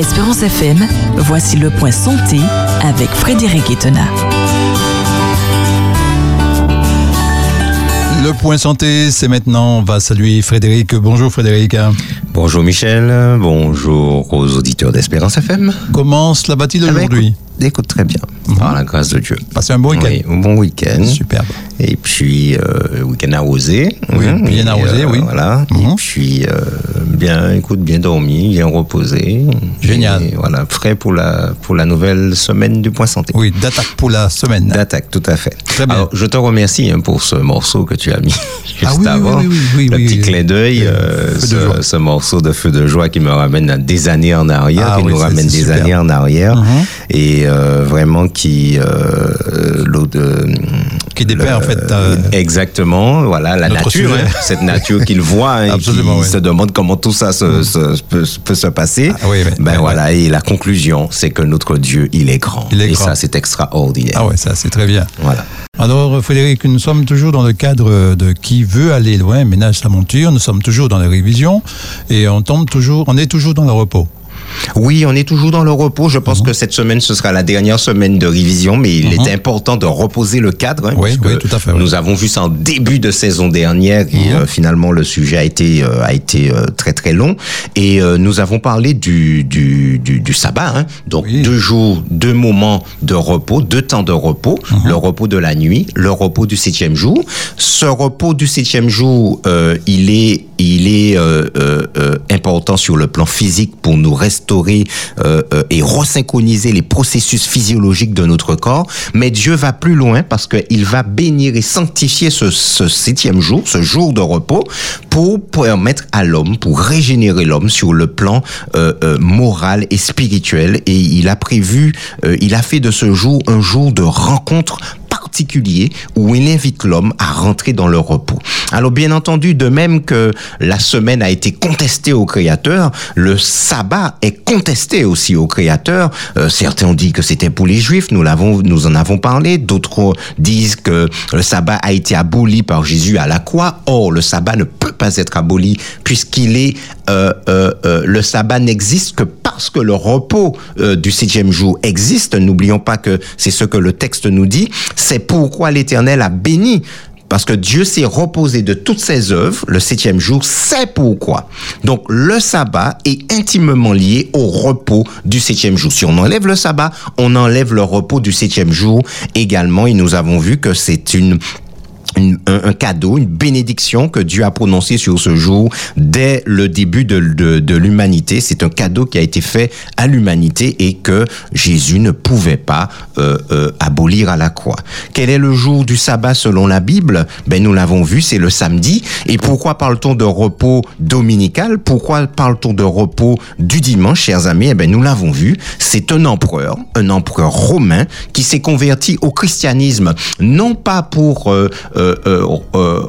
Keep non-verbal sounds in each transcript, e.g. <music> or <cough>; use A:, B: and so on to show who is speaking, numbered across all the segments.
A: Espérance FM, voici le point santé avec Frédéric Etena.
B: Le point santé, c'est maintenant. On va saluer Frédéric. Bonjour Frédéric.
C: Bonjour Michel. Bonjour aux auditeurs d'Espérance FM.
B: Comment cela va-t-il aujourd'hui?
C: Écoute très bien, par la grâce de Dieu.
B: Passez un bon week-end.
C: Oui, un bon week-end.
B: Superbe.
C: Et puis, euh, week-end arrosé.
B: Oui,
C: hein,
B: bien arrosé,
C: euh,
B: oui.
C: Voilà.
B: Mhm.
C: Et puis, euh, bien, écoute, bien dormi, bien reposé.
B: Génial.
C: Et voilà, prêt pour la, pour la nouvelle semaine du Point Santé.
B: Oui, d'attaque pour la semaine.
C: D'attaque, tout à fait.
B: Très bien.
C: Alors, je te remercie hein, pour ce morceau que tu as mis <laughs> juste
B: Ah oui,
C: avant.
B: oui, oui, oui,
C: le petit clin d'œil, ce, ce morceau de feu de joie qui me ramène à des années en arrière,
B: Ah
C: qui nous ramène des
B: super.
C: années en arrière,
B: Mhm.
C: Et euh, vraiment qui euh, l'autre, euh,
B: Qui dépeint,
C: le-
B: en fait,
C: exactement, voilà la
B: notre
C: nature, hein, cette nature qu'il voit, hein,
B: Absolument,
C: qui se demande comment tout ça se, se- peut, peut se passer.
B: Ah oui, oui.
C: ben voilà, et la conclusion, c'est que notre Dieu, il est grand,
B: Il est
C: et
B: grand.
C: ça, c'est extraordinaire.
B: Ah ouais, ça c'est très bien.
C: Voilà.
B: Alors Frédéric, nous sommes toujours dans le cadre de qui veut aller loin, ménage sa monture. Nous sommes toujours dans les révisions et on tombe toujours, on est toujours dans le repos.
C: Oui, on est toujours dans le repos. Je pense que cette semaine, ce sera la dernière semaine de révision, mais il est important de reposer le cadre. hein,
B: Oui, oui, tout à fait, oui.
C: Nous avons vu ça en début de saison dernière et euh, finalement le sujet a été euh, a été euh, très très long. Et nous avons parlé du du du, du sabbat. hein. Donc
B: Oui.
C: deux jours, deux moments de repos, deux temps de repos. Le repos de la nuit, le repos du septième jour. Ce repos du septième jour, il est il est euh, euh, euh, important sur le plan physique pour nous euh, euh, et resynchroniser les processus physiologiques de notre corps. Mais Dieu va plus loin parce qu'il va bénir et sanctifier ce, septième jour, ce jour de repos, pour permettre à l'homme, pour régénérer l'homme sur le plan euh, moral et spirituel. Et il a prévu, il a fait de ce jour un jour de rencontre particulier où il invite l'homme à rentrer dans le repos. Alors bien entendu, de même que la semaine a été contestée au Créateur, le sabbat est contesté aussi au Créateur. Euh, certains ont dit que c'était pour les Juifs, nous l'avons, nous en avons parlé. D'autres disent que le sabbat a été aboli par Jésus à la croix. Or, le sabbat ne peut pas être aboli puisqu'il est euh, euh, euh, le sabbat n'existe que parce que le repos euh, du septième jour existe. N'oublions pas que c'est ce que le texte nous dit. C'est pourquoi l'Éternel a béni. Parce que Dieu s'est reposé de toutes ses œuvres le septième jour, c'est pourquoi. Donc le sabbat est intimement lié au repos du septième jour. Si on enlève le sabbat, on enlève le repos du septième jour également. Et nous avons vu que c'est une un, un cadeau, une bénédiction que Dieu a prononcé sur ce jour dès le début de, de, de l'humanité. C'est un cadeau qui a été fait à l'humanité et que Jésus ne pouvait pas euh, euh, abolir à la croix. Quel est le jour du sabbat selon la Bible? Ben nous l'avons vu, c'est le samedi. Et pourquoi parle-t-on de repos dominical? Pourquoi parle-t-on de repos du dimanche, chers amis? Eh ben nous l'avons vu. C'est un empereur, un empereur romain qui s'est converti au christianisme, non pas pour euh, euh,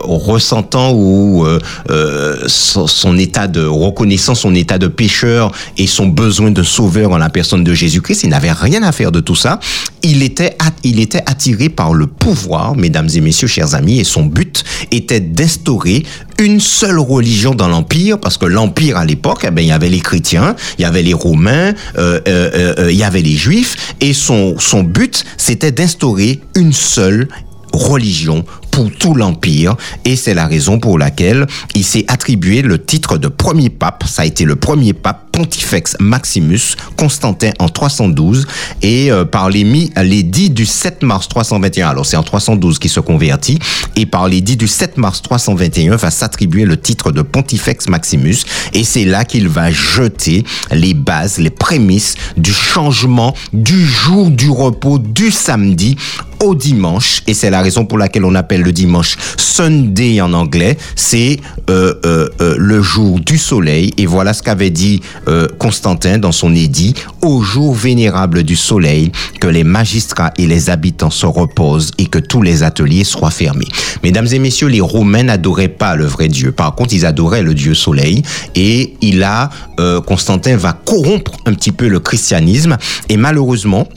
C: ressentant ou euh, euh, son, son état de reconnaissant son état de pécheur et son besoin de sauveur en la personne de Jésus-Christ. Il n'avait rien à faire de tout ça. Il était, il était attiré par le pouvoir, mesdames et messieurs, chers amis, et son but était d'instaurer une seule religion dans l'empire, parce que l'empire à l'époque, eh ben, il y avait les chrétiens, il y avait les romains, euh, euh, euh, euh, il y avait les juifs, et son, son but, c'était d'instaurer une seule religion pour tout l'empire et c'est la raison pour laquelle il s'est attribué le titre de premier pape. Ça a été le premier pape Pontifex Maximus Constantin en 312 et euh, par l'édit du 7 mars 321 alors c'est en 312 qu'il se convertit et par l'édit du 7 mars 321 va s'attribuer le titre de Pontifex Maximus et c'est là qu'il va jeter les bases les prémices du changement du jour du repos du samedi au dimanche et c'est la raison pour laquelle on appelle le dimanche. Sunday en anglais c'est euh, euh, euh, le jour du soleil. Et voilà ce qu'avait dit Constantin dans son édit. Au jour vénérable du soleil que les magistrats et les habitants se reposent et que tous les ateliers soient fermés. Mesdames et messieurs les romains n'adoraient pas le vrai Dieu. Par contre ils adoraient le Dieu soleil. Et il a Constantin va corrompre un petit peu le christianisme. Et malheureusement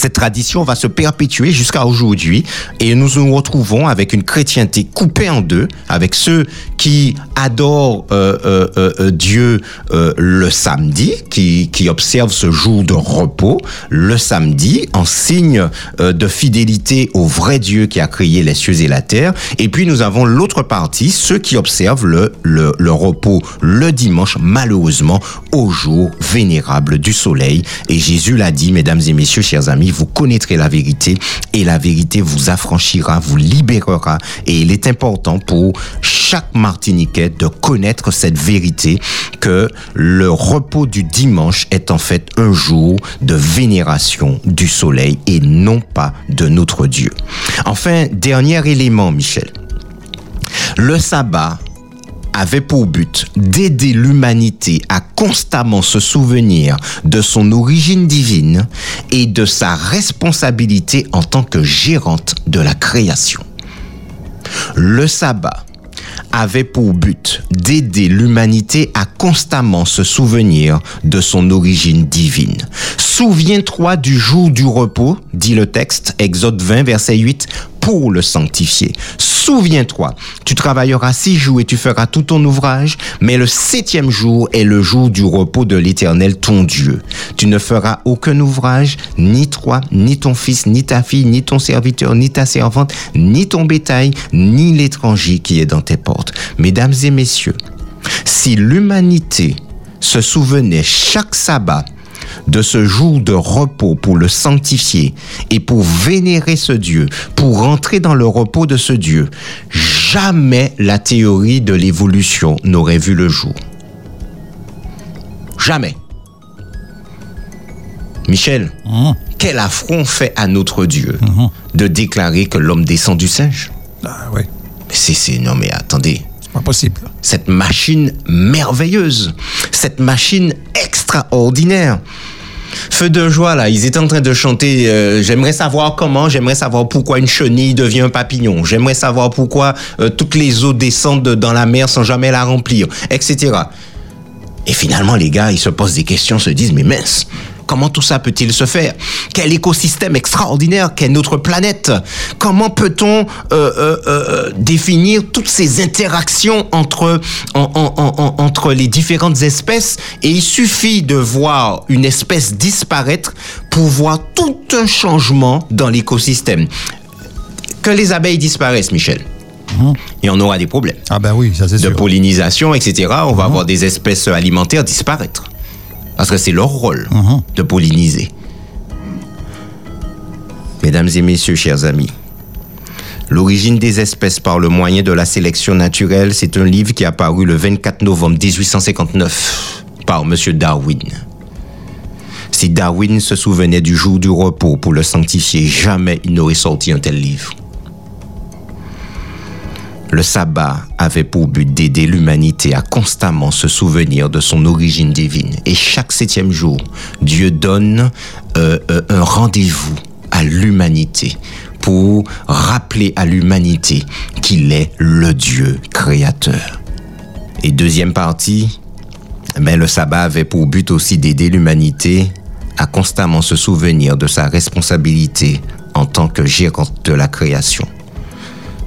C: Cette tradition va se perpétuer jusqu'à aujourd'hui et nous nous retrouvons avec une chrétienté coupée en deux, avec ceux qui adorent euh, euh, euh, Dieu le samedi, qui, qui observent ce jour de repos le samedi en signe de fidélité au vrai Dieu qui a créé les cieux et la terre. Et puis nous avons l'autre partie, ceux qui observent le, le, le repos le dimanche, malheureusement, au jour vénérable du soleil. Et Jésus l'a dit, mesdames et messieurs, chers amis, vous connaîtrez la vérité et la vérité vous affranchira, vous libérera. Et il est important pour chaque Martiniquais de connaître cette vérité que le repos du dimanche est en fait un jour de vénération du soleil et non pas de notre Dieu. Enfin, dernier élément, Michel. Le sabbat avait pour but d'aider l'humanité à constamment se souvenir de son origine divine et de sa responsabilité en tant que gérante de la création. Le sabbat avait pour but d'aider l'humanité à constamment se souvenir de son origine divine. Souviens-toi du jour du repos, dit le texte, Exode 20, verset 8, pour le sanctifier. Souviens-toi, tu travailleras six jours et tu feras tout ton ouvrage, mais le septième jour est le jour du repos de l'Éternel, ton Dieu. Tu ne feras aucun ouvrage, ni toi, ni ton fils, ni ta fille, ni ton serviteur, ni ta servante, ni ton bétail, ni l'étranger qui est dans tes portes. Mesdames et messieurs, si l'humanité se souvenait chaque sabbat de ce jour de repos pour le sanctifier et pour vénérer ce Dieu, pour rentrer dans le repos de ce Dieu, jamais la théorie de l'évolution n'aurait vu le jour. Jamais. Michel,
B: Mmh.
C: quel affront fait à notre Dieu
B: Mhm.
C: de déclarer que l'homme descend du singe?
B: Ah, oui,
C: c'est, c'est, non mais attendez,
B: pas
C: cette machine merveilleuse, cette machine extraordinaire. Feu de joie, là, ils étaient en train de chanter euh, J'aimerais savoir comment, j'aimerais savoir pourquoi une chenille devient un papillon, j'aimerais savoir pourquoi euh, toutes les eaux descendent dans la mer sans jamais la remplir, etc. Et finalement, les gars, ils se posent des questions, se disent Mais mince, comment tout ça peut-il se faire? Quel écosystème extraordinaire? Qu'est notre planète? Comment peut-on euh, euh, euh, définir toutes ces interactions entre, en- en- en- en- entre les différentes espèces? Et il suffit de voir une espèce disparaître pour voir tout un changement dans l'écosystème. Que les abeilles disparaissent, Michel, et on aura des problèmes
B: Ah ben oui, ça c'est
C: de
B: sûr.
C: pollinisation, etc., on va avoir des espèces alimentaires disparaître. Parce que c'est leur rôle de polliniser. Mesdames et messieurs, chers amis, L'origine des espèces par le moyen de la sélection naturelle, c'est un livre qui est apparu le 24 novembre 1859 par M. Darwin. Si Darwin se souvenait du jour du repos pour le sanctifier, jamais il n'aurait sorti un tel livre. Le sabbat avait pour but d'aider l'humanité à constamment se souvenir de son origine divine. Et chaque septième jour, Dieu donne euh, euh, un rendez-vous à l'humanité pour rappeler à l'humanité qu'il est le Dieu créateur. Et deuxième partie, mais le sabbat avait pour but aussi d'aider l'humanité à constamment se souvenir de sa responsabilité en tant que gérante de la création.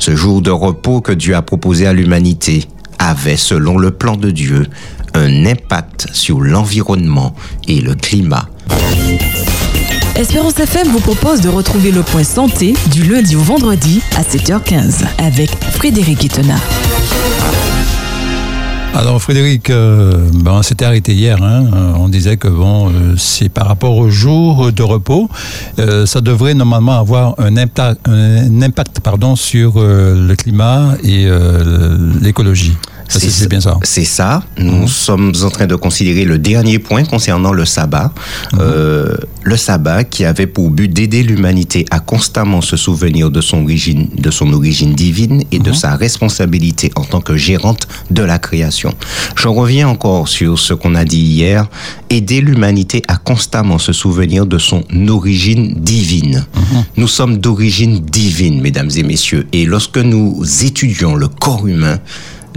C: Ce jour de repos que Dieu a proposé à l'humanité avait, selon le plan de Dieu, un impact sur l'environnement et le climat.
A: Espérance FM vous propose de retrouver le point santé du lundi au vendredi à 7h15 avec Frédéric Itena.
B: Alors Frédéric, euh, ben, on s'était arrêté hier. hein. Euh, on disait que bon, euh, c'est par rapport au jour de repos, ça devrait normalement avoir un impact, un impact pardon, sur le climat et l'écologie. C'est bien ça.
C: C'est ça. Nous sommes en train de considérer le dernier point concernant le sabbat. Euh, le sabbat qui avait pour but d'aider l'humanité à constamment se souvenir de son origine, de son origine divine et de sa responsabilité en tant que gérante de la création. Je reviens encore sur ce qu'on a dit hier. Aider l'humanité à constamment se souvenir de son origine divine. Nous sommes d'origine divine, mesdames et messieurs. Et lorsque nous étudions le corps humain,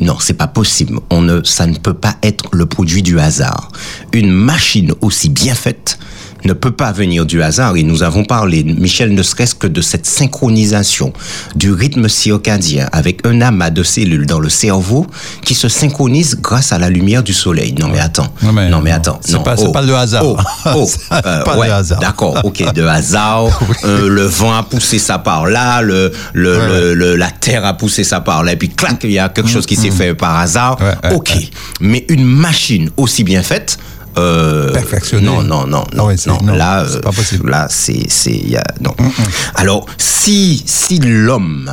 C: non, c'est pas possible. On ne, ça ne peut pas être le produit du hasard. Une machine aussi bien faite ne peut pas venir du hasard. Et nous avons parlé, Michel, ne serait-ce que de cette synchronisation du rythme circadien avec un amas de cellules dans le cerveau qui se synchronise grâce à la lumière du soleil. Non mais attends,
B: Non, mais
C: non mais attends,
B: c'est pas- pas le hasard.
C: Oh, <laughs> oh, euh,
B: pas
C: ouais,
B: le hasard.
C: D'accord, <laughs> ok, de hasard. euh, le vent a poussé ça par là, le, le,
B: Ouais,
C: le- le- la terre a poussé ça par là, et puis clac, il y a quelque chose qui s'est fait par hasard. Ok, mais une machine aussi bien faite. Euh. Non, non, non, non,
B: Ouais,
C: non.
B: non,
C: Là,
B: c'est
C: euh,
B: pas possible.
C: Là, c'est, c'est, non. Alors, si, si l'homme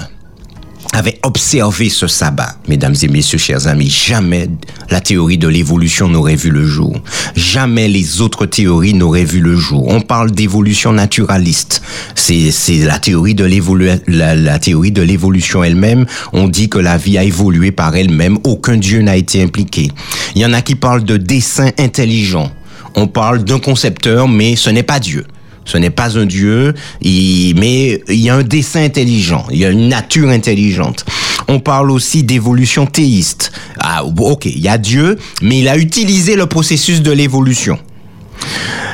C: avait observé ce sabbat, mesdames et messieurs, chers amis, jamais la théorie de l'évolution n'aurait vu le jour. Jamais les autres théories n'auraient vu le jour. On parle d'évolution naturaliste. C'est, la théorie de l'évolu, la, la théorie de l'évolution elle-même. On dit que la vie a évolué par elle-même. Aucun dieu n'a été impliqué. Il y en a qui parlent de dessin intelligent. On parle d'un concepteur, mais ce n'est pas Dieu. Ce n'est pas un Dieu, il- mais il y a un dessin intelligent, il y a une nature intelligente. On parle aussi d'évolution théiste. Ah, ok, il y a Dieu, mais il a utilisé le processus de l'évolution.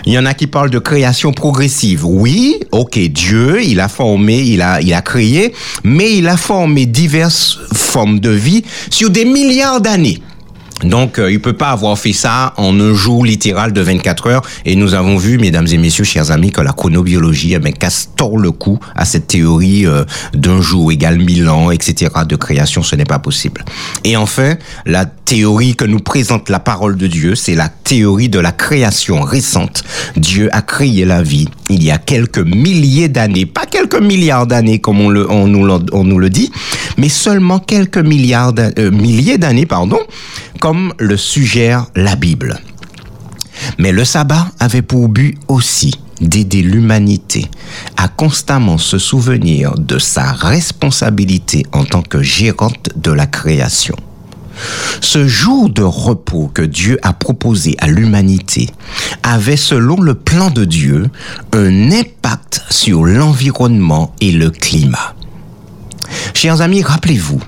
C: Il y en a qui parlent de création progressive. Oui, ok, Dieu, il a formé, il a, il a créé, mais il a formé diverses formes de vie sur des milliards d'années. Donc, euh, il peut pas avoir fait ça en un jour littéral de 24 heures. Et nous avons vu, mesdames et messieurs, chers amis, que la chronobiologie eh ben, casse tord le cou à cette théorie euh, d'un jour égale mille ans, etc. de création. Ce n'est pas possible. Et enfin, la théorie que nous présente la parole de Dieu, c'est la théorie de la création récente. Dieu a créé la vie il y a quelques milliers d'années, pas quelques milliards d'années comme on, le, on, nous, on nous le dit, mais seulement quelques milliards euh, milliers d'années, pardon, comme le suggère la Bible. Mais le sabbat avait pour but aussi d'aider l'humanité à constamment se souvenir de sa responsabilité en tant que gérante de la création. Ce jour de repos que Dieu a proposé à l'humanité avait, selon le plan de Dieu, un impact sur l'environnement et le climat. Chers amis, rappelez-vous,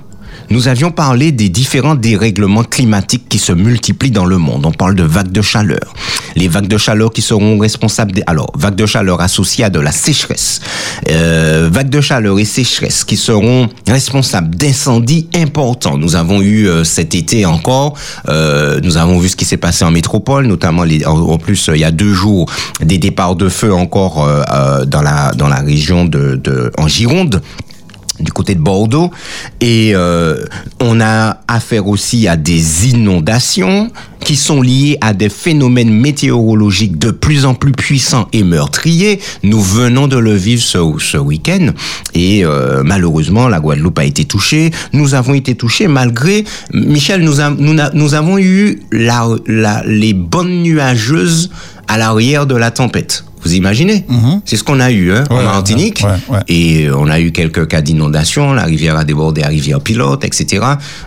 C: nous avions parlé des différents dérèglements climatiques qui se multiplient dans le monde. On parle de vagues de chaleur. Les vagues de chaleur qui seront responsables des... Alors, vagues de chaleur associées à de la sécheresse. Euh, vagues de chaleur et sécheresse qui seront responsables d'incendies importants. Nous avons eu euh, cet été encore, euh, nous avons vu ce qui s'est passé en métropole, notamment les, en, plus il y a deux jours des départs de feu encore dans la dans la région de en Gironde du côté de Bordeaux et euh, on a affaire aussi à des inondations qui sont liées à des phénomènes météorologiques de plus en plus puissants et meurtriers. Nous venons de le vivre ce, ce week-end et euh, malheureusement la Guadeloupe a été touchée. Nous avons été touchés malgré Michel nous, nous avons eu la, la, les bonnes nuageuses à l'arrière de la tempête. Vous imaginez C'est ce qu'on a eu hein, en Martinique.
B: ouais, ouais.
C: Et on a eu quelques cas d'inondation, la rivière a débordé la rivière Pilote, etc.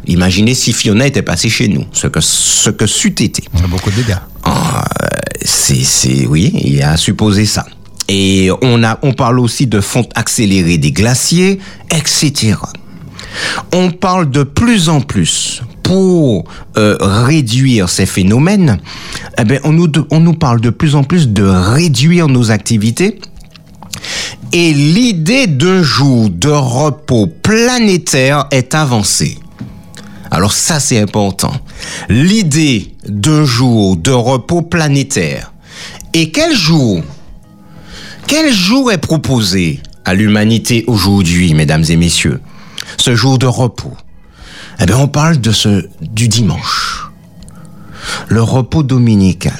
C: Imaginez si Fiona était passée chez nous, ce que ce que c'eût été.
B: On a beaucoup de dégâts.
C: Ah, c'est, c'est, oui, il a supposé ça. Et on a, on parle aussi de fonte accélérée des glaciers, etc. On parle de plus en plus pour euh, réduire ces phénomènes. Eh ben, on nous, parle de plus en plus de réduire nos activités. Et l'idée d'un jour de repos planétaire est avancée. Alors ça, c'est important. L'idée d'un jour de repos planétaire. Et quel jour? Quel jour est proposé à l'humanité aujourd'hui, mesdames et messieurs Ce jour de repos? Eh bien, on parle de ce, du dimanche. Le repos dominical.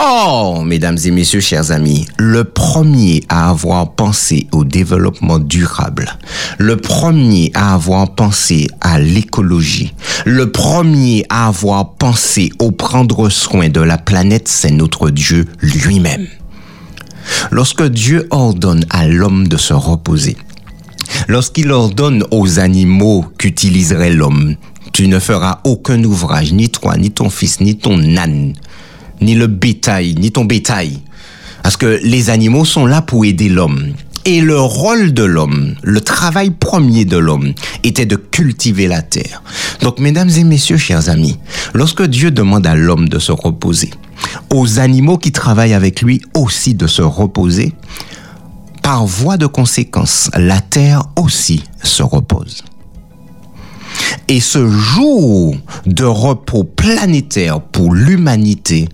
C: Or, mesdames et messieurs, chers amis, le premier à avoir pensé au développement durable, le premier à avoir pensé à l'écologie, le premier à avoir pensé au prendre soin de la planète, c'est notre Dieu lui-même. Lorsque Dieu ordonne à l'homme de se reposer, lorsqu'il ordonne aux animaux qu'utiliserait l'homme, tu ne feras aucun ouvrage, ni toi, ni ton fils, ni ton âne, ni le bétail, ni ton bétail. Parce que les animaux sont là pour aider l'homme. Et le rôle de l'homme, le travail premier de l'homme, était de cultiver la terre. Donc, mesdames et messieurs, chers amis, lorsque Dieu demande à l'homme de se reposer, aux animaux qui travaillent avec lui aussi de se reposer. Par voie de conséquence, la terre aussi se repose. Et ce jour de repos planétaire pour l'humanité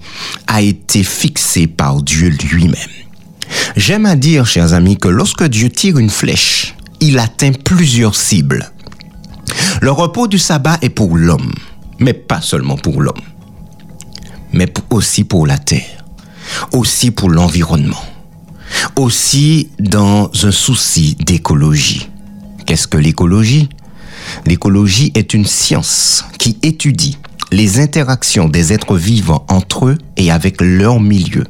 C: a été fixé par Dieu lui-même. J'aime à dire, chers amis, que lorsque Dieu tire une flèche, il atteint plusieurs cibles. Le repos du sabbat est pour l'homme, mais pas seulement pour l'homme, mais aussi pour la terre, aussi pour l'environnement, aussi dans un souci d'écologie. Qu'est-ce que l'écologie? L'écologie est une science qui étudie les interactions des êtres vivants entre eux et avec leur milieu.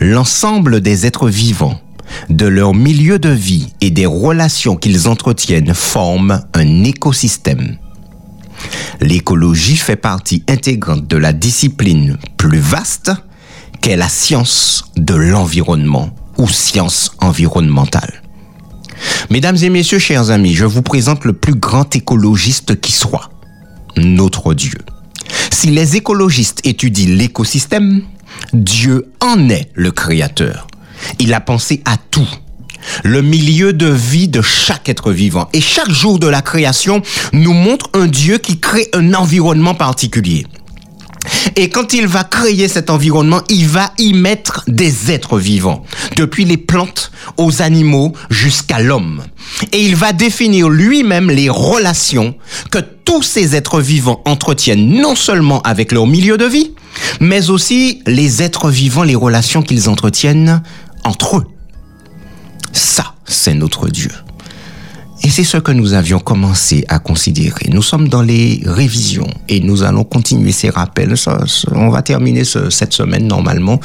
C: L'ensemble des êtres vivants, de leur milieu de vie et des relations qu'ils entretiennent forment un écosystème. L'écologie fait partie intégrante de la discipline plus vaste qu'est la science de l'environnement ou science environnementale. Mesdames et messieurs, chers amis, je vous présente le plus grand écologiste qui soit, notre Dieu. Si les écologistes étudient l'écosystème, Dieu en est le créateur. Il a pensé à tout. Le milieu de vie de chaque être vivant. Et chaque jour de la création nous montre un Dieu qui crée un environnement particulier. Et quand il va créer cet environnement, il va y mettre des êtres vivants, depuis les plantes aux animaux jusqu'à l'homme. Et il va définir lui-même les relations que tous ces êtres vivants entretiennent non seulement avec leur milieu de vie, mais aussi les êtres vivants, les relations qu'ils entretiennent entre eux. Ça, c'est notre Dieu. Et c'est ce que nous avions commencé à considérer. Nous sommes dans les révisions et nous allons continuer ces rappels. on va terminer cette semaine normalement.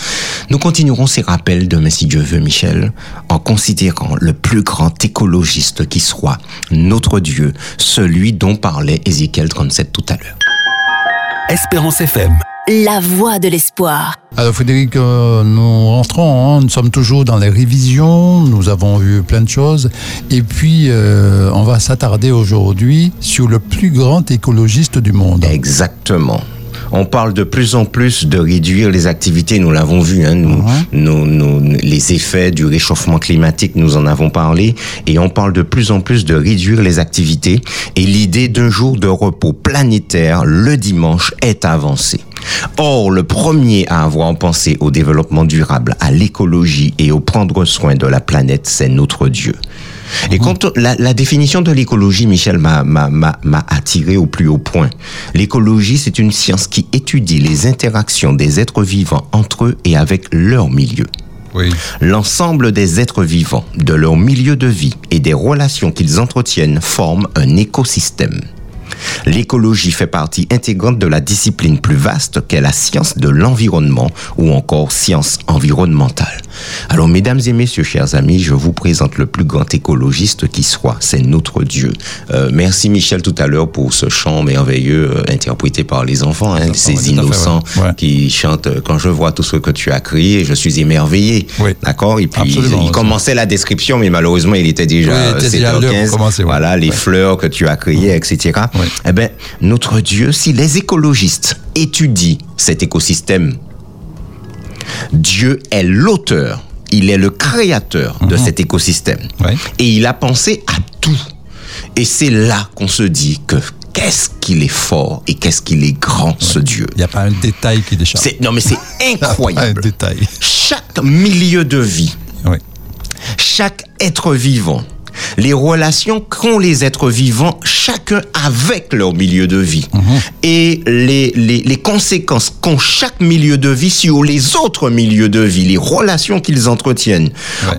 C: Nous continuerons ces rappels demain si Dieu veut, Michel, en considérant le plus grand écologiste qui soit, notre Dieu, celui dont parlait Ézéchiel 37 tout à l'heure.
D: Espérance FM
A: la voix de l'espoir.
B: Alors Frédéric, euh, nous rentrons, hein. nous sommes toujours dans les révisions, nous avons vu plein de choses, et puis euh, on va s'attarder aujourd'hui sur le plus grand écologiste du monde.
C: Exactement on parle de plus en plus de réduire les activités. Nous l'avons vu, hein, nous, les effets du réchauffement climatique, nous en avons parlé, et on parle de plus en plus de réduire les activités. Et l'idée d'un jour de repos planétaire le dimanche est avancée. Or, le premier à avoir pensé au développement durable, à l'écologie et au prendre soin de la planète, c'est notre Dieu. Et quand la, la définition de l'écologie, Michel, m'a attiré au plus haut point. L'écologie, c'est une science qui étudie les interactions des êtres vivants entre eux et avec leur milieu. Oui. L'ensemble des êtres vivants, de leur milieu de vie et des relations qu'ils entretiennent forment un écosystème. L'écologie fait partie intégrante de la discipline plus vaste qu'est la science de l'environnement ou encore science environnementale. Alors, mesdames et messieurs, chers amis, je vous présente le plus grand écologiste qui soit. C'est notre Dieu. Euh, merci Michel tout à l'heure pour ce chant merveilleux euh, interprété par les enfants, hein, ces innocents qui chantent. Euh, quand je vois tout ce que tu as créé, je suis émerveillé. D'accord? Et puis il commençait la description, mais malheureusement il était déjà 7h15. voilà les fleurs que tu as créées, etc. Eh ben notre Dieu, si les écologistes étudient cet écosystème Dieu est l'auteur, il est le créateur de mhm. cet écosystème. Et il a pensé à tout. Et c'est là qu'on se dit que qu'est-ce qu'il est fort et qu'est-ce qu'il est grand, ce Dieu.
B: Il n'y a pas un détail qui déchappe.
C: Non, mais c'est <laughs> incroyable. un détail. Chaque milieu de vie, chaque être vivant, les relations qu'ont les êtres vivants, chacun avec leur milieu de vie, mhm. et les, les, les conséquences qu'ont chaque milieu de vie sur les autres milieux de vie, les relations qu'ils entretiennent.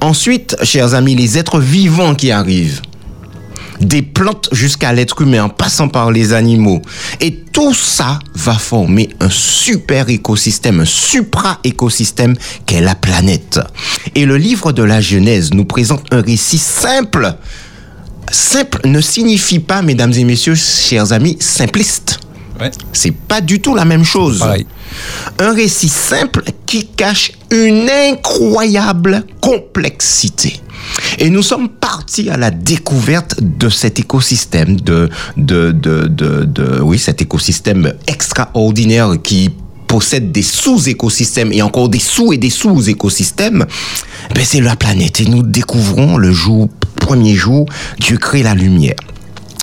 C: Ensuite, chers amis, les êtres vivants qui arrivent des plantes jusqu'à l'être humain, en passant par les animaux. Et tout ça va former un super écosystème, un supra-écosystème qu'est la planète. Et le livre de la Genèse nous présente un récit simple. Simple ne signifie pas, mesdames et messieurs, chers amis, simpliste. Ouais. C'est pas du tout la même chose. Un récit simple qui cache une incroyable complexité. Et nous sommes partis à la découverte de cet écosystème, de, de, de, de, oui, cet écosystème extraordinaire qui possède des sous-écosystèmes et encore des sous et des sous-écosystèmes, ben c'est la planète. Et nous découvrons le jour, premier jour, Dieu crée la lumière.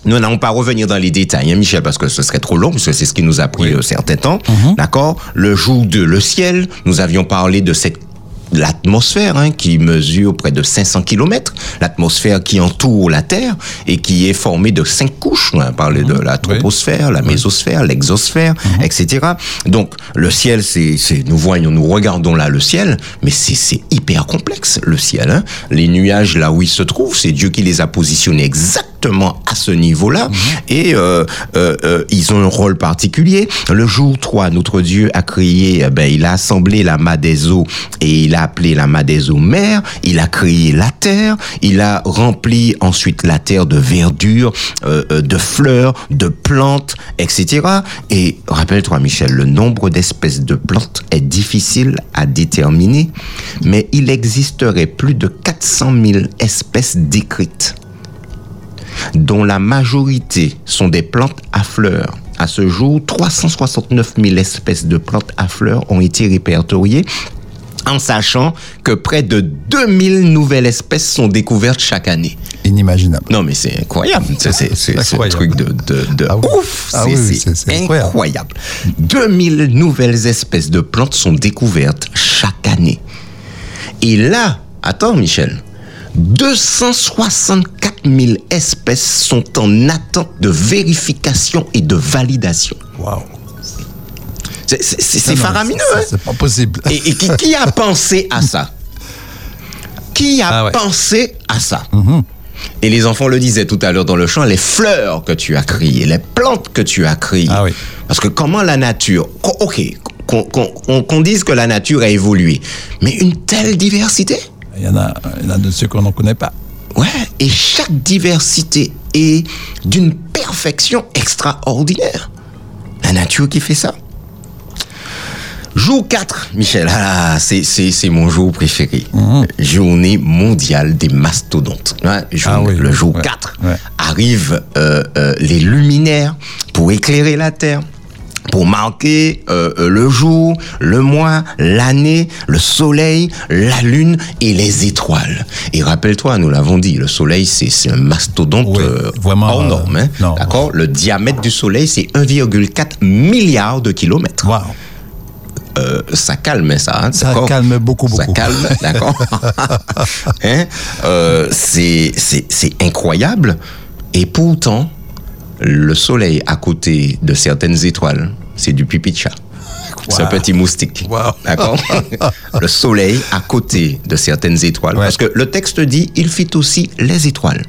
C: Nous n'allons pas revenir dans les détails, hein, Michel, parce que ce serait trop long, parce que c'est ce qui nous a pris un certain temps. D'accord? Le jour 2, le ciel. Nous avions parlé de cette l'atmosphère hein, qui mesure près de 500 km, l'atmosphère qui entoure la Terre et qui est formée de cinq couches. On a parlé de la troposphère, la mésosphère, l'exosphère, etc. Donc le ciel, c'est, c'est, nous voyons, nous regardons là le ciel, mais c'est, c'est hyper complexe le ciel. Hein. Les nuages là où ils se trouvent, c'est Dieu qui les a positionnés exactement à ce niveau-là. Et euh, euh, euh, ils ont un rôle particulier. Le jour 3, notre Dieu a créé, eh ben, il a assemblé la main des eaux et il a appelé la main des eaux mer, il a créé la terre, il a rempli ensuite la terre de verdure, de fleurs, de plantes, etc. Et rappelle-toi Michel, le nombre d'espèces de plantes est difficile à déterminer, mais il existerait plus de 400 000 espèces décrites dont la majorité sont des plantes à fleurs. À ce jour, 369 000 espèces de plantes à fleurs ont été répertoriées en sachant que près de 2000 nouvelles espèces sont découvertes chaque année.
B: Inimaginable.
C: Non, mais c'est incroyable. C'est, un truc de, de, de
B: Ah oui.
C: ouf.
B: Ah
C: c'est,
B: oui,
C: c'est
B: incroyable.
C: incroyable. 2000 nouvelles espèces de plantes sont découvertes chaque année. Et là, attends, Michel, 264 000 espèces sont en attente de vérification et de validation.
B: Waouh.
C: C'est,
B: non,
C: faramineux, hein?
B: C'est pas possible.
C: Et, et qui, qui a <laughs> pensé à ça? Qui a
B: Ah ouais.
C: pensé à ça? Et les enfants le disaient tout à l'heure dans le chant, les fleurs que tu as créées, les plantes que tu as créées.
B: Ah oui.
C: Parce que comment la nature, ok, qu'on dise que la nature a évolué, mais une telle diversité?
B: Il y en a, il y en a de ceux qu'on ne connaît pas.
C: Ouais, et chaque diversité est d'une perfection extraordinaire. La nature qui fait ça. Jour 4, Michel, ah, c'est, c'est, c'est mon jour préféré. Journée mondiale des mastodontes. Ouais, journée-
B: Ah oui,
C: le jour
B: ouais,
C: 4
B: ouais.
C: arrivent euh, euh, les luminaires pour éclairer la Terre. Pour marquer euh, euh, le jour, le mois, l'année, le soleil, la lune et les étoiles. Et rappelle-toi, nous l'avons dit, le soleil c'est un mastodonte
B: Oui,
C: euh,
B: vraiment,
C: hors
B: euh,
C: norme. hein.
B: non.
C: D'accord? Le diamètre du soleil c'est 1,4 milliard de kilomètres.
B: Waouh.
C: Euh, ça calme ça. hein,
B: Ça calme beaucoup,
C: Ça
B: beaucoup.
C: calme, <laughs> d'accord? hein? Euh, c'est incroyable. Et pourtant, le soleil à côté de certaines étoiles, c'est du pipi de chat. C'est un
B: Wow.
C: petit moustique.
B: Wow.
C: D'accord <laughs> Le soleil à côté de certaines étoiles.
B: Ouais.
C: Parce que le texte dit il fit aussi les étoiles.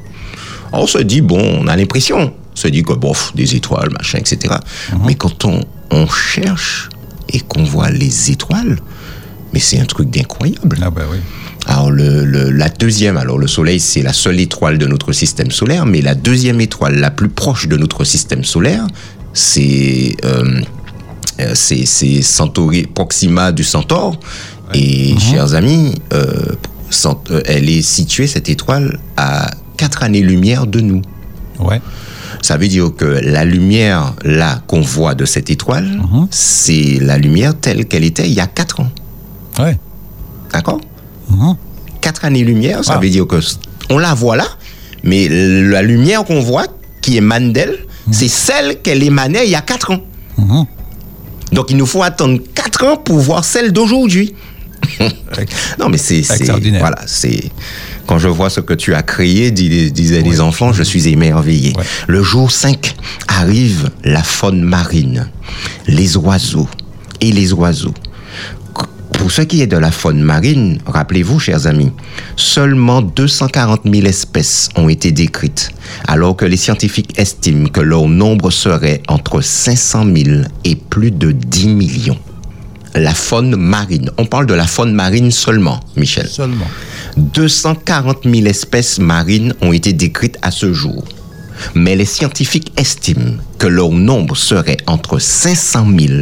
C: On se dit, bon, on a l'impression, on se dit que, bof, des étoiles, machin, etc.
B: Mhm.
C: Mais quand on, on cherche et qu'on voit les étoiles, mais c'est un truc d'incroyable.
B: Ah ben oui.
C: Alors, le, le- la deuxième, alors le Soleil, c'est la seule étoile de notre système solaire, mais la deuxième étoile la plus proche de notre système solaire, c'est euh, euh, c'est c'est Centauri, Proxima du Centaure. Et, chers amis, euh, euh, elle est située, cette étoile, à quatre années-lumière de nous.
B: Ouais.
C: Ça veut dire que la lumière, là, qu'on voit de cette étoile, c'est la lumière telle qu'elle était il y a quatre ans.
B: Ouais.
C: D'accord?
B: Mhm.
C: Quatre années-lumière, ça
B: Ah.
C: veut dire que on la voit là, mais la lumière qu'on voit, qui émane d'elle, c'est celle qu'elle émanait il y a quatre ans.
B: Mhm.
C: Donc il nous faut attendre quatre ans pour voir celle d'aujourd'hui. non, mais c'est
B: Extraordinaire.
C: voilà, c'est quand je vois ce que tu as créé, dis- disaient les enfants, je suis émerveillé.
B: Ouais.
C: Le jour 5 arrive la faune marine, les oiseaux et les oiseaux. Pour ce qui est de la faune marine, rappelez-vous, chers amis, seulement 240 000 espèces ont été décrites, alors que les scientifiques estiment que leur nombre serait entre 500 000 et plus de 10 millions. La faune marine. On parle de la faune marine seulement, Michel.
B: Seulement.
C: 240 000 espèces marines ont été décrites à ce jour. Mais les scientifiques estiment que leur nombre serait entre 500 000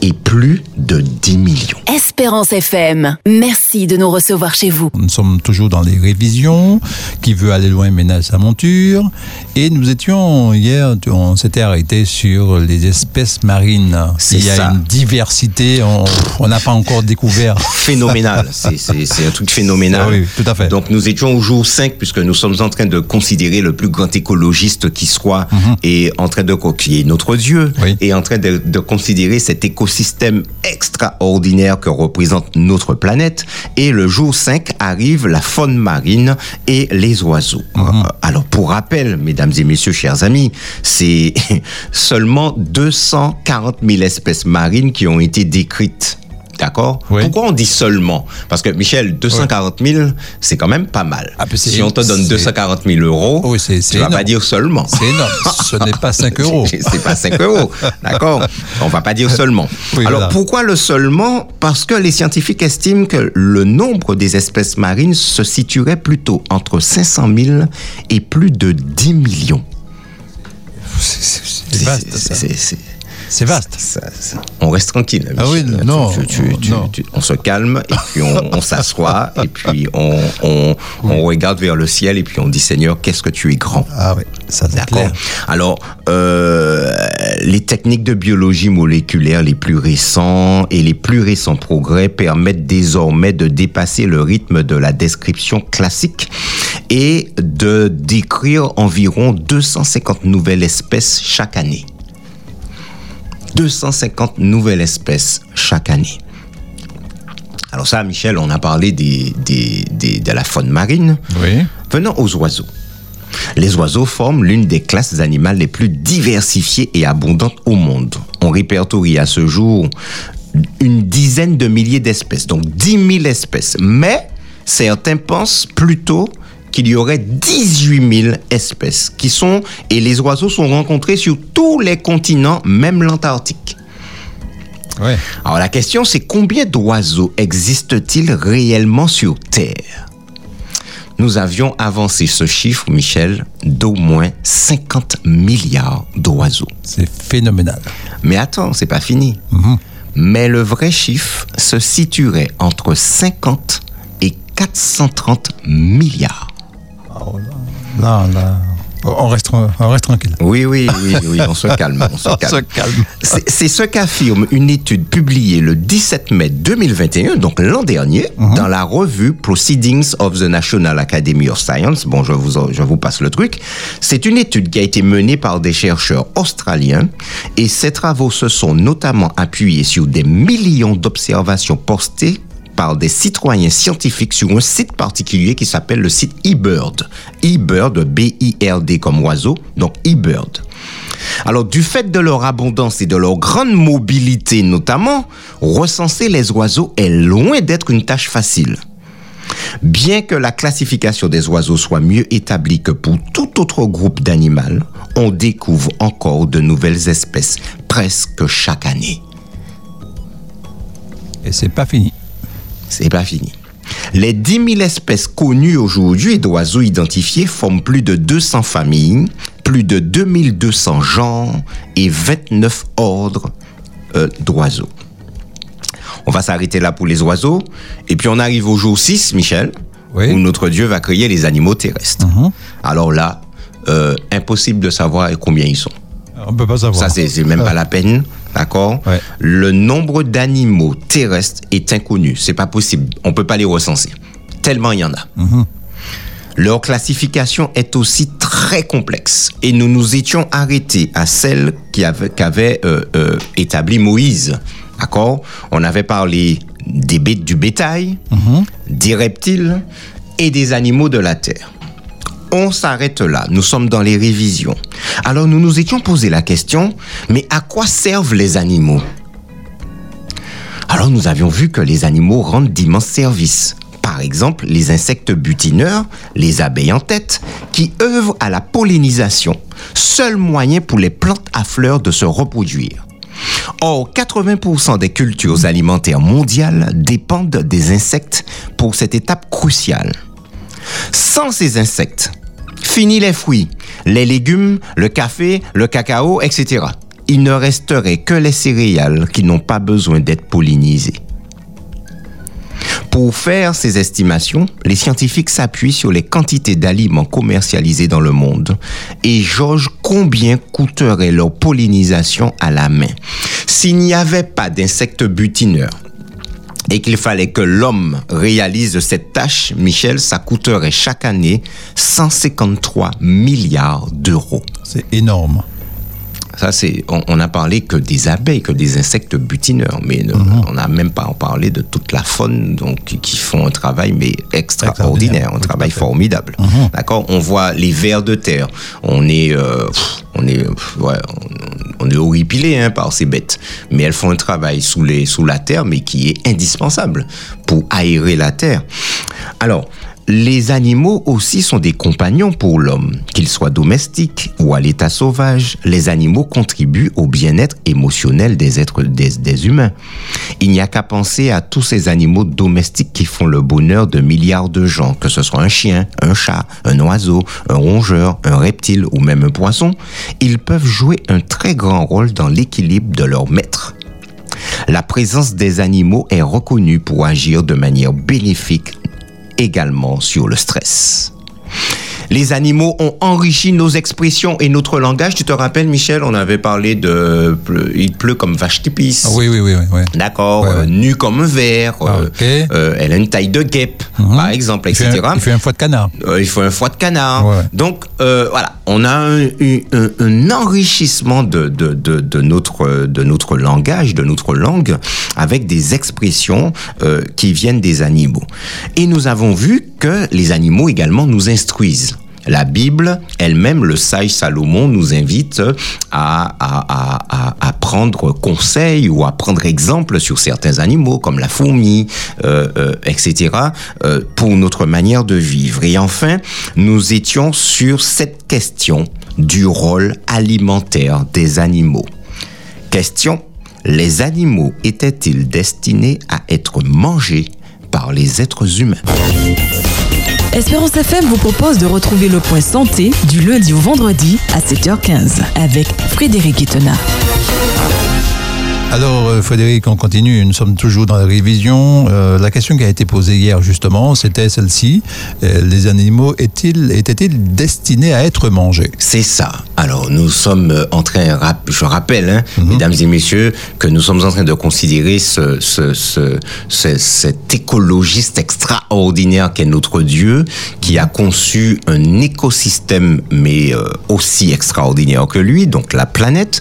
C: et plus de 10 millions.
E: Espérance FM, merci de nous recevoir chez vous.
B: Nous sommes toujours dans les révisions. Qui veut aller loin ménage sa monture. Et nous étions hier, on s'était arrêté sur les espèces marines.
C: C'est
B: Il y a
C: ça.
B: une diversité, on- n'a pas encore découvert.
C: Phénoménal, <laughs> c'est un truc phénoménal.
B: Oui, tout à fait.
C: Donc nous étions au jour 5 puisque nous sommes en train de considérer le plus grand écologiste qui soit et en train de qui est notre Dieu
B: Mhm. Oui.
C: et en train de, de considérer cet écosystème extraordinaire que représente notre planète. Et le jour 5 arrive la faune marine et les oiseaux.
B: Mhm.
C: Euh, Alors pour rappel, mesdames et messieurs, chers amis, c'est <laughs> seulement 240 000 espèces marines qui ont été décrites. D'accord
B: Oui.
C: Pourquoi on dit seulement Parce que Michel, 240 000, c'est quand même pas mal.
B: Ah,
C: si on te donne
B: c'est-
C: 240 000 euros,
B: Oui,
C: tu vas pas
B: énorme.
C: dire seulement.
B: C'est énorme. Ce n'est pas 5 <laughs> euros.
C: C'est pas 5 euros. D'accord On va pas dire seulement.
B: Oui,
C: Alors
B: voilà.
C: pourquoi le seulement Parce que les scientifiques estiment que le nombre des espèces marines se situerait plutôt entre 500 000 et plus de 10 millions.
B: C'est- vaste, ça.
C: C'est- c'est-
B: C'est vaste.
C: ça- ça- on reste tranquille.
B: Ah oui, non,
C: Tu- tu- tu-
B: non.
C: tu- on se calme et puis on, on s'assoit et puis on, on, on regarde vers le ciel et puis on dit Seigneur, qu'est-ce que tu es grand.
B: Ah oui, ça c'est
C: D'accord.
B: clair.
C: Alors, euh, les techniques de biologie moléculaire les plus récents et les plus récents progrès permettent désormais de dépasser le rythme de la description classique et de décrire environ 250 nouvelles espèces chaque année. 250 nouvelles espèces chaque année. Alors ça, Michel, on a parlé des, des- des- de la faune marine.
B: Oui.
C: Venons aux oiseaux. Les oiseaux forment l'une des classes animales les plus diversifiées et abondantes au monde. On répertorie à ce jour une dizaine de milliers d'espèces, donc 10 000 espèces. Mais certains pensent plutôt qu'il y aurait 18 000 espèces qui sont, et les oiseaux sont rencontrés sur tous les continents, même l'Antarctique.
B: Ouais.
C: Alors la question c'est combien d'oiseaux existent-ils réellement sur Terre? Nous avions avancé ce chiffre, Michel, d'au moins 50 milliards d'oiseaux.
B: C'est phénoménal.
C: Mais attends, c'est pas fini. Mais le vrai chiffre se situerait entre 50 et 430 milliards.
B: Là, là, on reste, on reste tranquille.
C: Oui, oui, oui, oui, on se calme, on se <laughs>
B: On
C: calme. C'est ce qu'affirme une étude publiée le 17 mai 2021, donc l'an dernier, dans la revue Proceedings of the National Academy of Science. Bon, je vous, je vous passe le truc. C'est une étude qui a été menée par des chercheurs australiens et ces travaux se sont notamment appuyés sur des millions d'observations postées par des citoyens scientifiques sur un site particulier qui s'appelle le site eBird. eBird, B-I-R-D comme oiseau, donc eBird. Alors, du fait de leur abondance et de leur grande mobilité notamment, recenser les oiseaux est loin d'être une tâche facile. Bien que la classification des oiseaux soit mieux établie que pour tout autre groupe d'animaux, on découvre encore de nouvelles espèces presque chaque année.
B: Et c'est pas fini.
C: C'est pas fini. Les 10 000 espèces connues aujourd'hui d'oiseaux identifiés forment plus de 200 familles, plus de 2200 genres et 29 ordres euh, d'oiseaux. On va s'arrêter là pour les oiseaux. Et puis on arrive au jour 6, Michel,
B: Oui.
C: où notre Dieu va créer les animaux terrestres. Alors là, euh, impossible de savoir combien ils sont.
B: On peut pas savoir.
C: Ça, c'est c'est même pas la peine, d'accord
B: Ouais.
C: Le nombre d'animaux terrestres est inconnu. C'est pas possible. On peut pas les recenser. Tellement il y en a. Leur classification est aussi très complexe. Et nous nous étions arrêtés à celle qui avait- qu'avait euh, euh, établi Moïse. D'accord On avait parlé des bêtes du bétail, des reptiles et des animaux de la terre. On s'arrête là, nous sommes dans les révisions. Alors nous nous étions posé la question, mais à quoi servent les animaux? Alors nous avions vu que les animaux rendent d'immenses services. Par exemple, les insectes butineurs, les abeilles en tête, qui œuvrent à la pollinisation, seul moyen pour les plantes à fleurs de se reproduire. Or, 80% des cultures alimentaires mondiales dépendent des insectes pour cette étape cruciale. Sans ces insectes, fini les fruits, les légumes, le café, le cacao, etc. il ne resterait que les céréales qui n'ont pas besoin d'être pollinisées. Pour faire ces estimations, les scientifiques s'appuient sur les quantités d'aliments commercialisés dans le monde et jaugent combien coûterait leur pollinisation à la main. S'il n'y avait pas d'insectes butineurs, et qu'il fallait que l'homme réalise cette tâche, Michel, ça coûterait chaque année 153 milliards d'euros.
B: C'est énorme.
C: Ça, c'est, on, on a parlé que des abeilles, que des insectes butineurs, mais ne-
B: Mhm.
C: on n'a même pas parlé de toute la faune donc, qui- font un travail mais extraordinaire, un
B: Oui,
C: travail formidable.
B: Mhm.
C: D'accord? On voit les vers de terre. On est, euh, on est, ouais, on, on est horripilé hein, par ces bêtes, mais elles font un travail sous les, sous la terre, mais qui est indispensable pour aérer la terre. Alors. Les animaux aussi sont des compagnons pour l'homme, qu'ils soient domestiques ou à l'état sauvage. Les animaux contribuent au bien-être émotionnel des êtres, des, humains. Il n'y a qu'à penser à tous ces animaux domestiques qui font le bonheur de milliards de gens, que ce soit un chien, un chat, un oiseau, un rongeur, un reptile ou même un poisson. Ils peuvent jouer un très grand rôle dans l'équilibre de leur maître. La présence des animaux est reconnue pour agir de manière bénéfique également sur le stress. Les animaux ont enrichi nos expressions et notre langage. Tu te rappelles, Michel, on avait parlé de il pleut comme vache qui pisse.
B: Ah oui, oui, oui, oui. oui.
C: D'accord,
B: Ouais,
C: euh, nu comme un verre.
B: Ah,
C: euh,
B: ok.
C: euh, elle a une taille de guêpe,
B: Mhm.
C: par exemple,
B: Il
C: etc.
B: un, il fait un foie de canard.
C: Euh, il faut un foie de canard.
B: Ouais.
C: Donc euh, voilà, on a un, un- un enrichissement de, de, de, de notre, de notre langage, de notre langue, avec des expressions qui viennent des animaux. Et nous avons vu que les animaux également nous instruisent. La Bible elle-même, le sage Salomon, nous invite à, prendre conseil ou à prendre exemple sur certains animaux, comme la fourmi, euh, euh, etc., euh, pour notre manière de vivre. Et enfin, nous étions sur cette question du rôle alimentaire des animaux. Question, les animaux étaient-ils destinés à être mangés par les êtres humains?
A: Espérance FM vous propose de retrouver le point santé du lundi au vendredi à 7h15 avec Frédéric Itena.
B: Alors, euh, Frédéric, on continue. Nous sommes toujours dans la révision. Euh, la question qui a été posée hier, justement, c'était celle-ci. Euh, les animaux étaient-ils destinés à être mangés?
C: C'est ça. Alors, nous sommes en train, je rappelle, hein, mesdames et messieurs, que nous sommes en train de considérer ce, ce, ce, ce- cet écologiste extraordinaire qu'est notre Dieu, qui a conçu un écosystème, mais euh, aussi extraordinaire que lui, donc la planète,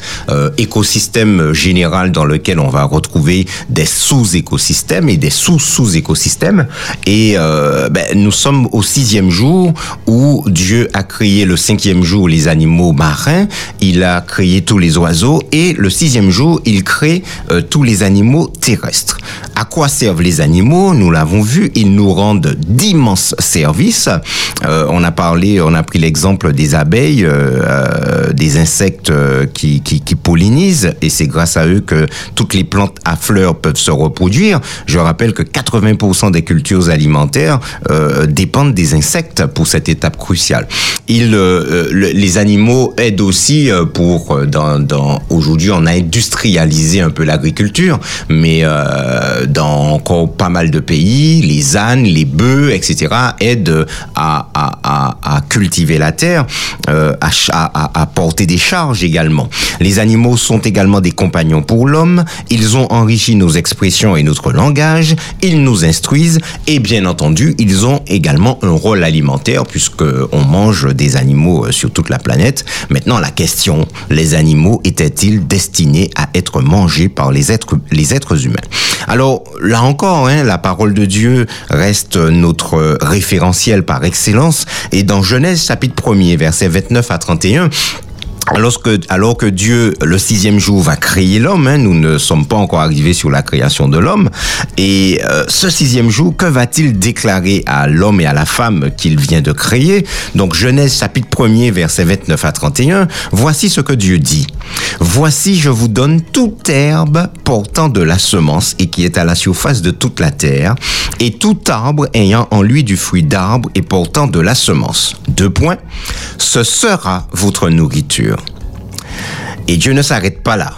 C: écosystème général dans lequel on va retrouver des sous-écosystèmes et des sous-sous-écosystèmes. Et euh, ben, nous sommes au sixième jour où Dieu a créé le cinquième jour les animaux marins, il a créé tous les oiseaux et le sixième jour il crée euh, tous les animaux terrestres. À quoi servent les animaux? Nous l'avons vu, ils nous rendent d'immenses services. Euh, on a parlé, on a pris l'exemple des abeilles, euh, euh, des insectes euh, qui, qui, qui pollinisent et c'est grâce à eux que toutes les plantes à fleurs peuvent se reproduire. Je rappelle que 80% des cultures alimentaires euh, dépendent des insectes pour cette étape cruciale. Euh, le- les animaux aident aussi euh, pour, euh, aujourd'hui on a industrialisé un peu l'agriculture, mais euh, dans encore pas mal de pays, les ânes, les bœufs, etc. aident à, cultiver la terre, euh, à porter des charges également. Les animaux sont également des compagnons pour l'homme, ils ont enrichi nos expressions et notre langage, ils nous instruisent et bien entendu, ils ont également un rôle alimentaire puisque on mange des animaux euh, sur toute la planète. Maintenant, la question, les animaux étaient-ils destinés à être mangés par les êtres, les êtres humains? Alors, là encore, hein, la parole de Dieu reste notre référentiel par excellence et dans Genèse chapitre 1er, versets 29 à 31, alors que, alors que Dieu, le sixième jour, va créer l'homme, hein, nous ne sommes pas encore arrivés sur la création de l'homme, et euh, ce sixième jour, que va-t-il déclarer à l'homme et à la femme qu'il vient de créer? Donc Genèse chapitre 1er, versets 29 à 31, voici ce que Dieu dit. Voici, je vous donne toute herbe portant de la semence et qui est à la surface de toute la terre, et tout arbre ayant en lui du fruit d'arbre et portant de la semence. Deux points. Ce sera votre nourriture. Et Dieu ne s'arrête pas là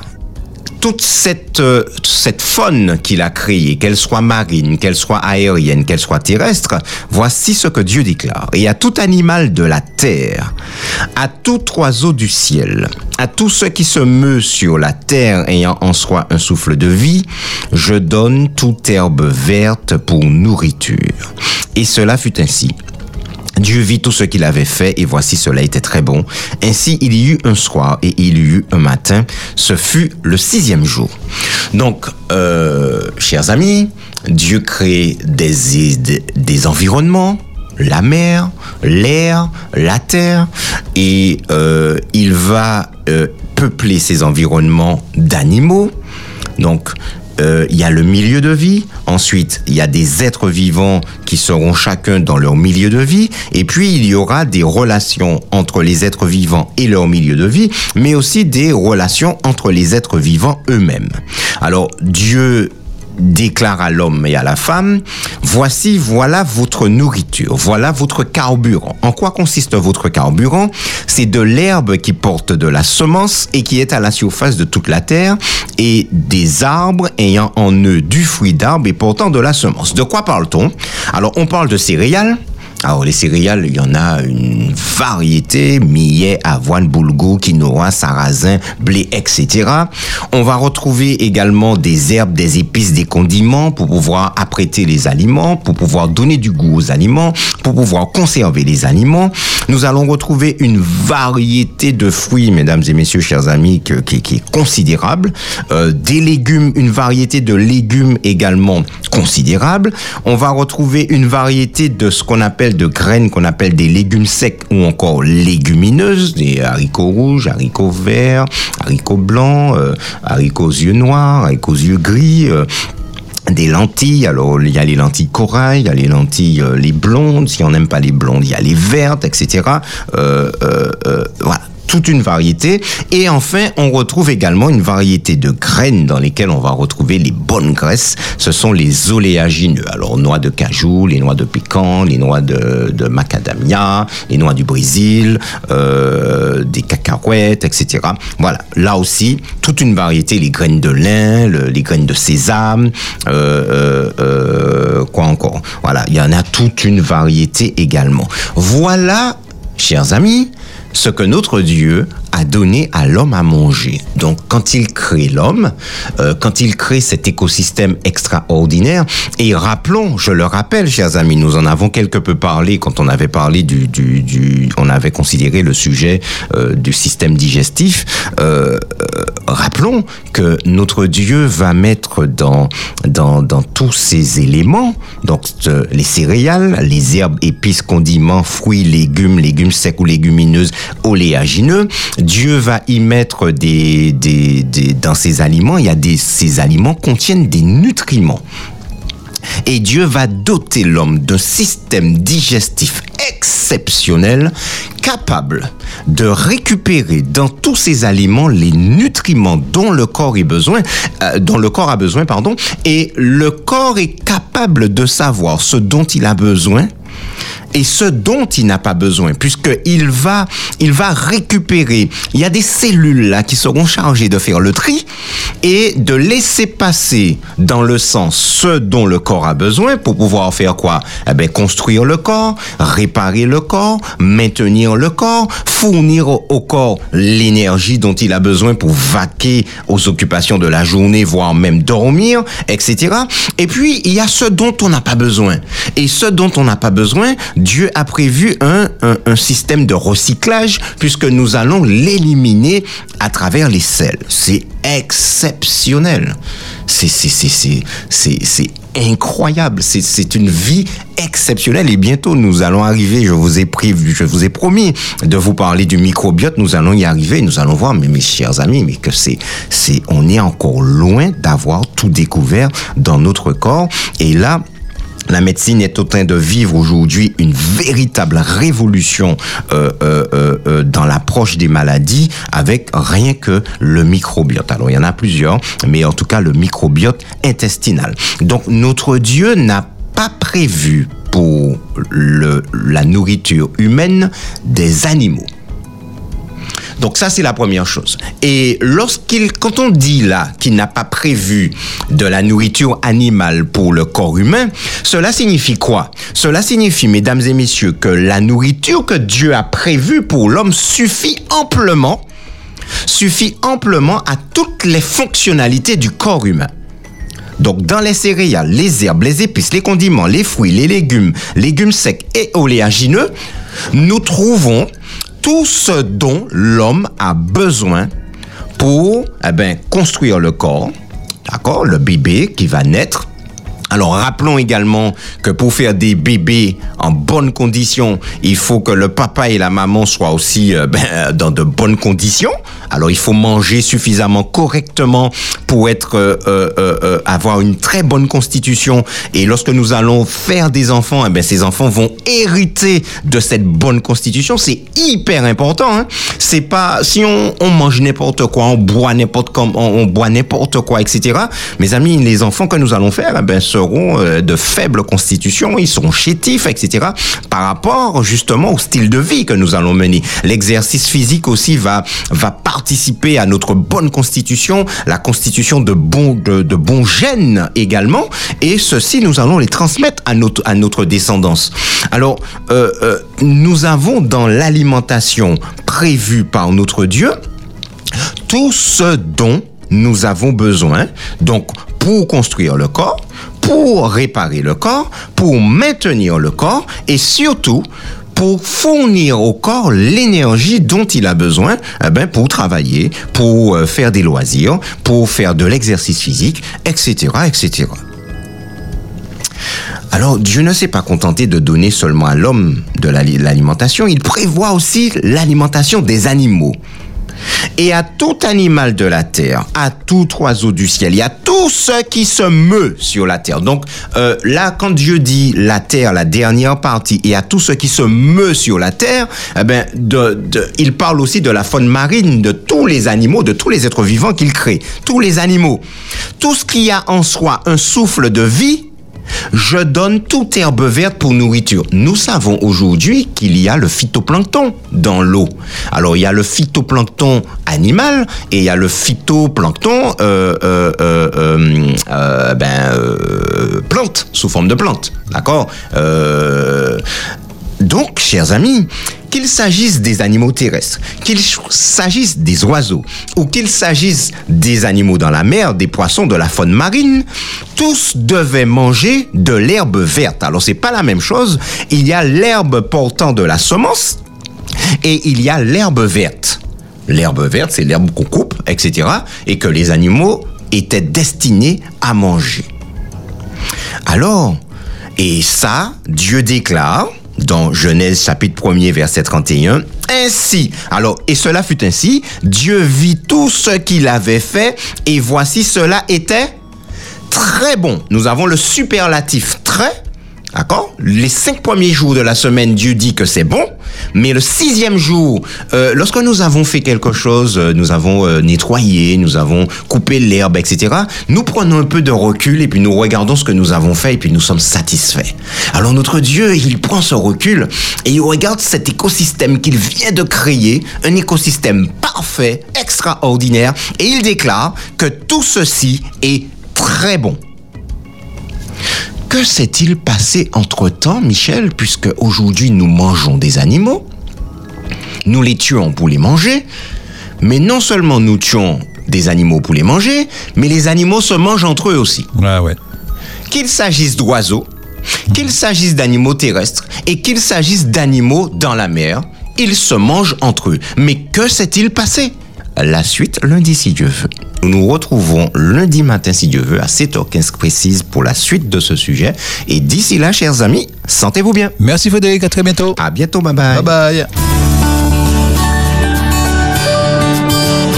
C: toute cette, euh, cette faune qu'il a créée, qu'elle soit marine, qu'elle soit aérienne, qu'elle soit terrestre, voici ce que Dieu déclare. Et à tout animal de la terre, à tout oiseau du ciel, à tout ce qui se meut sur la terre ayant en soi un souffle de vie, je donne toute herbe verte pour nourriture. Et cela fut ainsi. Dieu vit tout ce qu'il avait fait et voici cela était très bon. Ainsi il y eut un soir et il y eut un matin. Ce fut le sixième jour. Donc, euh, chers amis, Dieu crée des, des, des environnements, la mer, l'air, la terre, et euh, il va euh, peupler ces environnements d'animaux. Donc, euh, il y a le milieu de vie, ensuite il y a des êtres vivants qui seront chacun dans leur milieu de vie, et puis il y aura des relations entre les êtres vivants et leur milieu de vie, mais aussi des relations entre les êtres vivants eux-mêmes. Alors Dieu déclare à l'homme et à la femme, voici, voilà votre nourriture, voilà votre carburant. En quoi consiste votre carburant? C'est de l'herbe qui porte de la semence et qui est à la surface de toute la terre et des arbres ayant en eux du fruit d'arbre et portant de la semence. De quoi parle-t-on? Alors on parle de céréales, alors les céréales, il y en a une variété, millet, avoine, boulgour, quinoa, sarrasin, blé, etc. On va retrouver également des herbes, des épices, des condiments pour pouvoir apprêter les aliments, pour pouvoir donner du goût aux aliments, pour pouvoir conserver les aliments. Nous allons retrouver une variété de fruits, mesdames et messieurs, chers amis, qui, qui, est considérable. Euh, des légumes, une variété de légumes également considérable. On va retrouver une variété de ce qu'on appelle de graines qu'on appelle des légumes secs ou encore légumineuses, des haricots rouges, haricots verts, haricots blancs, euh, haricots yeux noirs, haricots yeux gris. Euh, des lentilles, alors il y a les lentilles corail, il y a les lentilles euh, les blondes, si on n'aime pas les blondes, il y a les vertes, etc. Voilà toute une variété. Et enfin, on retrouve également une variété de graines dans lesquelles on va retrouver les bonnes graisses. Ce sont les oléagineux. Alors, noix de cajou, les noix de pécan, les noix de, macadamia, les noix du Brésil, euh, des cacahuètes, etc. Voilà. Là aussi, toute une variété, les graines de lin, le, les graines de sésame, euh, euh, quoi encore. Voilà. Il y en a toute une variété également. Voilà, chers amis, ce que notre Dieu a donné à l'homme à manger. Donc quand il crée l'homme, euh, quand il crée cet écosystème extraordinaire, et rappelons, je le rappelle, chers amis, nous en avons quelque peu parlé quand on avait parlé du, du, du on avait considéré le sujet euh, du système digestif. Euh, rappelons que notre Dieu va mettre dans dans, dans tous ces éléments, donc les céréales, les herbes, épices, condiments, fruits, légumes, légumes secs ou légumineuses, oléagineux. Dieu va y mettre des, dans ces aliments, il y a des, ces aliments contiennent des nutriments. Et Dieu va doter l'homme d'un système digestif exceptionnel capable de récupérer dans tous ces aliments les nutriments dont le corps a besoin, euh, dont le corps a besoin, pardon, et le corps est capable de savoir ce dont il a besoin et ce dont il n'a pas besoin, puisqu'il va, il va récupérer. Il y a des cellules là qui seront chargées de faire le tri et de laisser passer dans le sens ce dont le corps a besoin pour pouvoir faire quoi? Eh bien, construire le corps, réparer le corps, maintenir le corps, fournir au corps l'énergie dont il a besoin pour vaquer aux occupations de la journée, voire même dormir, etc. Et puis, il y a ce dont on n'a pas besoin. Et ce dont on n'a pas besoin, Dieu a prévu un, un, système de recyclage puisque nous allons l'éliminer à travers les sels. C'est exceptionnel. C'est, c'est, incroyable. C'est, une vie exceptionnelle et bientôt nous allons arriver. Je vous ai pris, je vous ai promis de vous parler du microbiote. Nous allons y arriver. Nous allons voir, mais mes chers amis, mais que c'est, c'est, on est encore loin d'avoir tout découvert dans notre corps. Et là, la médecine est en train de vivre aujourd'hui une véritable révolution euh, euh, euh, dans l'approche des maladies avec rien que le microbiote. Alors il y en a plusieurs, mais en tout cas le microbiote intestinal. Donc notre Dieu n'a pas prévu pour la nourriture humaine des animaux. Donc ça, c'est la première chose. Et lorsqu'il, quand on dit là qu'il n'a pas prévu de la nourriture animale pour le corps humain, cela signifie quoi? Cela signifie, mesdames et messieurs, que la nourriture que Dieu a prévue pour l'homme suffit amplement, suffit amplement à toutes les fonctionnalités du corps humain. Donc, dans les céréales, les herbes, les épices, les condiments, les fruits, les légumes, légumes secs et oléagineux, nous trouvons tout ce dont l'homme a besoin pour eh ben, construire le corps, d'accord, le bébé qui va naître, alors rappelons également que pour faire des bébés en bonnes conditions, il faut que le papa et la maman soient aussi euh, ben, dans de bonnes conditions. Alors il faut manger suffisamment correctement pour être euh, euh, euh, avoir une très bonne constitution. Et lorsque nous allons faire des enfants, eh ben, ces enfants vont hériter de cette bonne constitution. C'est hyper important. Hein. C'est pas si on, on mange n'importe quoi, on boit n'importe quoi, on, boit n'importe quoi, etc. Mes amis, les enfants que nous allons faire, eh ben, seront de faible constitution, ils sont chétifs, etc. Par rapport justement au style de vie que nous allons mener. L'exercice physique aussi va va à notre bonne constitution, la constitution de bons de, de bons gènes également, et ceci nous allons les transmettre à notre à notre descendance. Alors euh, euh, nous avons dans l'alimentation prévue par notre Dieu tout ce dont nous avons besoin, donc pour construire le corps, pour réparer le corps, pour maintenir le corps et surtout pour fournir au corps l'énergie dont il a besoin eh ben, pour travailler, pour euh, faire des loisirs, pour faire de l'exercice physique, etc., etc. Alors Dieu ne s'est pas contenté de donner seulement à l'homme de l'alimentation, il prévoit aussi l'alimentation des animaux. Et à tout animal de la terre, à tout oiseau du ciel, y a tout ce qui se meut sur la terre. Donc euh, là, quand Dieu dit la terre, la dernière partie, et à tout ce qui se meut sur la terre, eh ben, de, de, il parle aussi de la faune marine, de tous les animaux, de tous les êtres vivants qu'il crée. Tous les animaux. Tout ce qui a en soi un souffle de vie, je donne toute herbe verte pour nourriture. Nous savons aujourd'hui qu'il y a le phytoplancton dans l'eau. Alors il y a le phytoplancton animal et il y a le phytoplancton euh, euh, euh, ben, plante, sous forme de plante. D'accord? Donc, chers amis, qu'il s'agisse des animaux terrestres, qu'il s'agisse des oiseaux, ou qu'il s'agisse des animaux dans la mer, des poissons, de la faune marine, tous devaient manger de l'herbe verte. Alors c'est pas la même chose. Il y a l'herbe portant de la semence et il y a l'herbe verte. L'herbe verte, c'est l'herbe qu'on coupe, etc. Et que les animaux étaient destinés à manger. Alors, et ça, Dieu déclare, dans Genèse chapitre 1er verset 31. Ainsi, alors, et cela fut ainsi, Dieu vit tout ce qu'il avait fait, et voici cela était très bon. Nous avons le superlatif très, d'accord? Les cinq premiers jours de la semaine, Dieu dit que c'est bon, mais le sixième jour, euh, lorsque nous avons fait quelque chose, euh, nous avons euh, nettoyé, nous avons coupé l'herbe, etc., nous prenons un peu de recul et puis nous regardons ce que nous avons fait et puis nous sommes satisfaits. Alors notre Dieu, il prend ce recul et il regarde cet écosystème qu'il vient de créer, un écosystème parfait, extraordinaire, et il déclare que tout ceci est très bon. Que s'est-il passé entre-temps, Michel, puisque aujourd'hui nous mangeons des animaux, nous les tuons pour les manger, mais non seulement nous tuons des animaux pour les manger, mais les animaux se mangent entre eux aussi.
B: Ouais, ouais.
C: Qu'il s'agisse d'oiseaux, qu'il s'agisse d'animaux terrestres et qu'il s'agisse d'animaux dans la mer, ils se mangent entre eux. Mais que s'est-il passé La suite lundi si Dieu veut. Nous nous retrouvons lundi matin, si Dieu veut, à 7h15 précise pour la suite de ce sujet. Et d'ici là, chers amis, sentez-vous bien.
B: Merci Frédéric, à très bientôt.
C: À bientôt, bye bye.
B: Bye bye.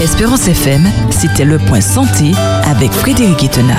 A: Espérance FM, c'était le point santé avec Frédéric Etena.